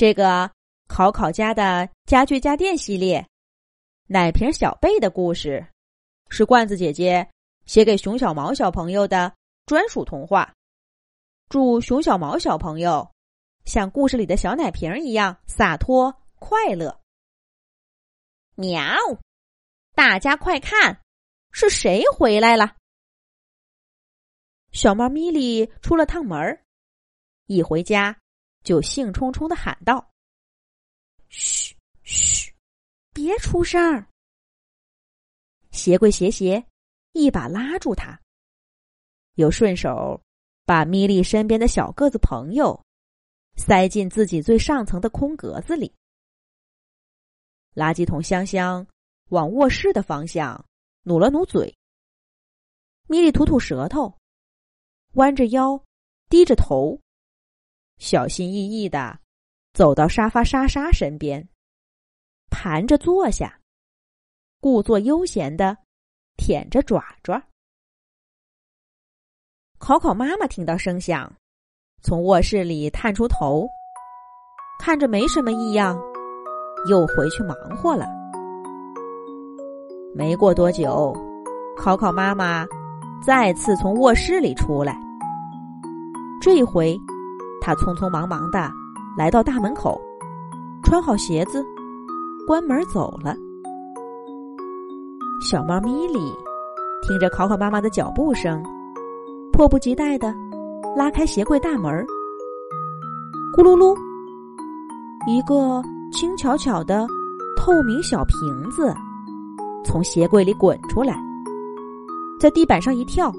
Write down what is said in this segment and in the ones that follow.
这个考考家的家具家电系列，奶瓶小贝的故事，是罐子姐姐写给熊小毛小朋友的专属童话。祝熊小毛小朋友像故事里的小奶瓶一样洒脱快乐。喵！大家快看，是谁回来了？小猫咪咪出了趟门儿，一回家就兴冲冲的喊道：“嘘嘘，别出声儿！”鞋柜斜斜一把拉住他，又顺手把咪莉身边的小个子朋友塞进自己最上层的空格子里。垃圾桶香香往卧室的方向努了努嘴，咪莉吐吐舌头。弯着腰，低着头，小心翼翼的走到沙发莎莎身边，盘着坐下，故作悠闲的舔着爪爪。考考妈妈听到声响，从卧室里探出头，看着没什么异样，又回去忙活了。没过多久，考考妈妈。再次从卧室里出来，这回，他匆匆忙忙的来到大门口，穿好鞋子，关门走了。小猫咪咪听着考考妈妈的脚步声，迫不及待的拉开鞋柜大门，咕噜噜，一个轻巧巧的透明小瓶子从鞋柜里滚出来。在地板上一跳，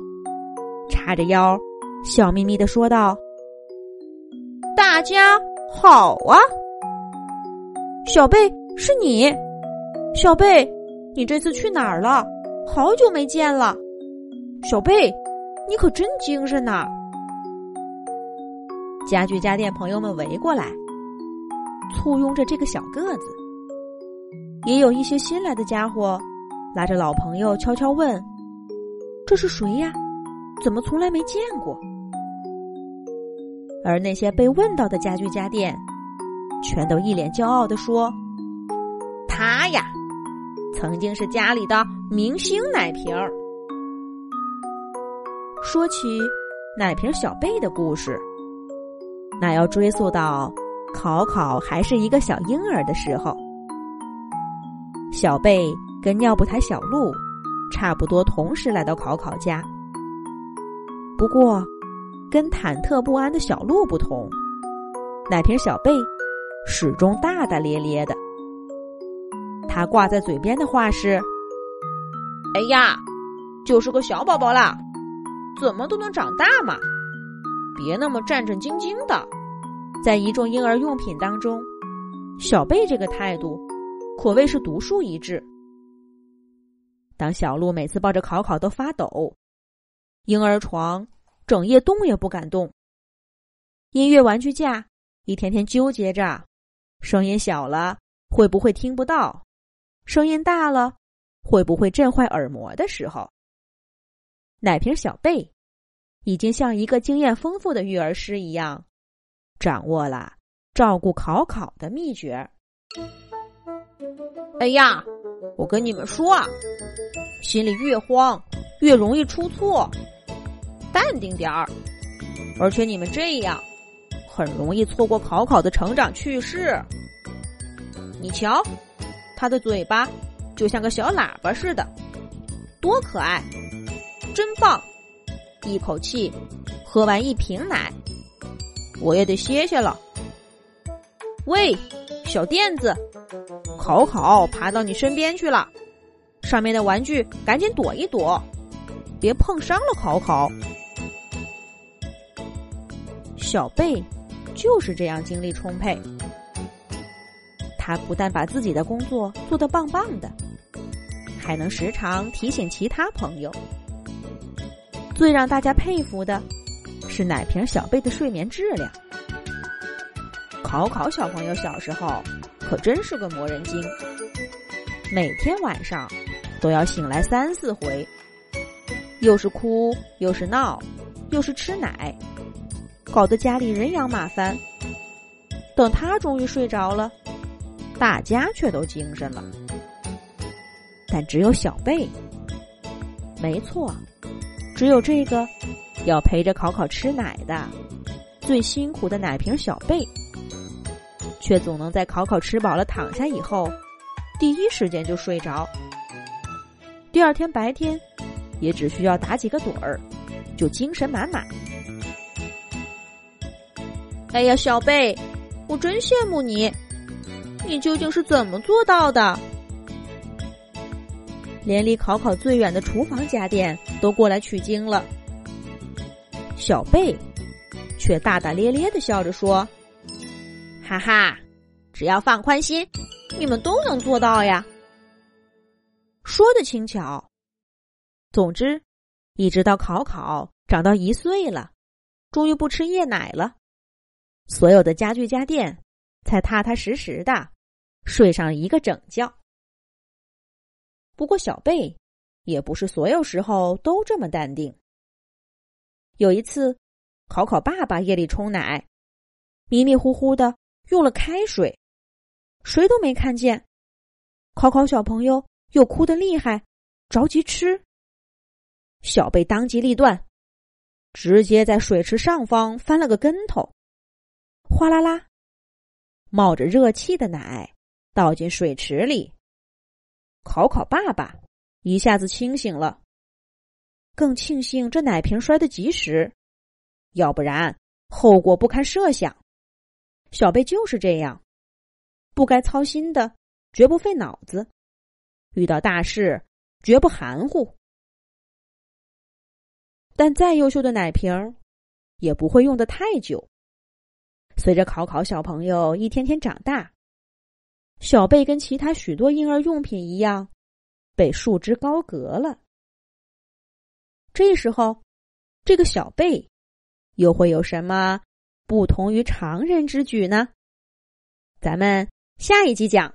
叉着腰，笑眯眯的说道：“大家好啊，小贝是你，小贝，你这次去哪儿了？好久没见了，小贝，你可真精神呐！”家具家电朋友们围过来，簇拥着这个小个子，也有一些新来的家伙拉着老朋友悄悄问。这是谁呀？怎么从来没见过？而那些被问到的家具家电，全都一脸骄傲的说：“他呀，曾经是家里的明星奶瓶儿。”说起奶瓶小贝的故事，那要追溯到考考还是一个小婴儿的时候。小贝跟尿布台小鹿。差不多同时来到考考家，不过跟忐忑不安的小鹿不同，奶瓶小贝始终大大咧咧的。他挂在嘴边的话是：“哎呀，就是个小宝宝啦，怎么都能长大嘛，别那么战战兢兢的。”在一众婴儿用品当中，小贝这个态度可谓是独树一帜。当小鹿每次抱着考考都发抖，婴儿床整夜动也不敢动，音乐玩具架一天天纠结着，声音小了会不会听不到，声音大了会不会震坏耳膜的时候，奶瓶小贝已经像一个经验丰富的育儿师一样，掌握了照顾考考的秘诀。哎呀！我跟你们说，心里越慌，越容易出错，淡定点儿。而且你们这样，很容易错过考考的成长趣事。你瞧，他的嘴巴就像个小喇叭似的，多可爱，真棒！一口气喝完一瓶奶，我也得歇歇了。喂，小垫子。考考爬到你身边去了，上面的玩具赶紧躲一躲，别碰伤了考考。小贝就是这样精力充沛，他不但把自己的工作做得棒棒的，还能时常提醒其他朋友。最让大家佩服的是奶瓶小贝的睡眠质量。考考小朋友小时候。可真是个磨人精，每天晚上都要醒来三四回，又是哭又是闹，又是吃奶，搞得家里人仰马翻。等他终于睡着了，大家却都精神了。但只有小贝，没错，只有这个要陪着考考吃奶的最辛苦的奶瓶小贝，却总能在考考吃饱了躺下以后，第一时间就睡着。第二天白天，也只需要打几个盹儿，就精神满满。哎呀，小贝，我真羡慕你，你究竟是怎么做到的？连离考考最远的厨房家电都过来取经了，小贝却大大咧咧的笑着说：“哈哈，只要放宽心，你们都能做到呀。”说的轻巧。总之，一直到考考长到一岁了，终于不吃夜奶了，所有的家具家电才踏踏实实的睡上一个整觉。不过，小贝也不是所有时候都这么淡定。有一次，考考爸爸夜里冲奶，迷迷糊糊的用了开水，谁都没看见。考考小朋友又哭得厉害，着急吃。小贝当机立断，直接在水池上方翻了个跟头，哗啦啦，冒着热气的奶倒进水池里。考考爸爸一下子清醒了，更庆幸这奶瓶摔得及时，要不然后果不堪设想。小贝就是这样，不该操心的绝不费脑子，遇到大事绝不含糊。但再优秀的奶瓶，也不会用的太久。随着考考小朋友一天天长大。小贝跟其他许多婴儿用品一样，被束之高阁了。这时候，这个小贝又会有什么不同于常人之举呢？咱们下一集讲。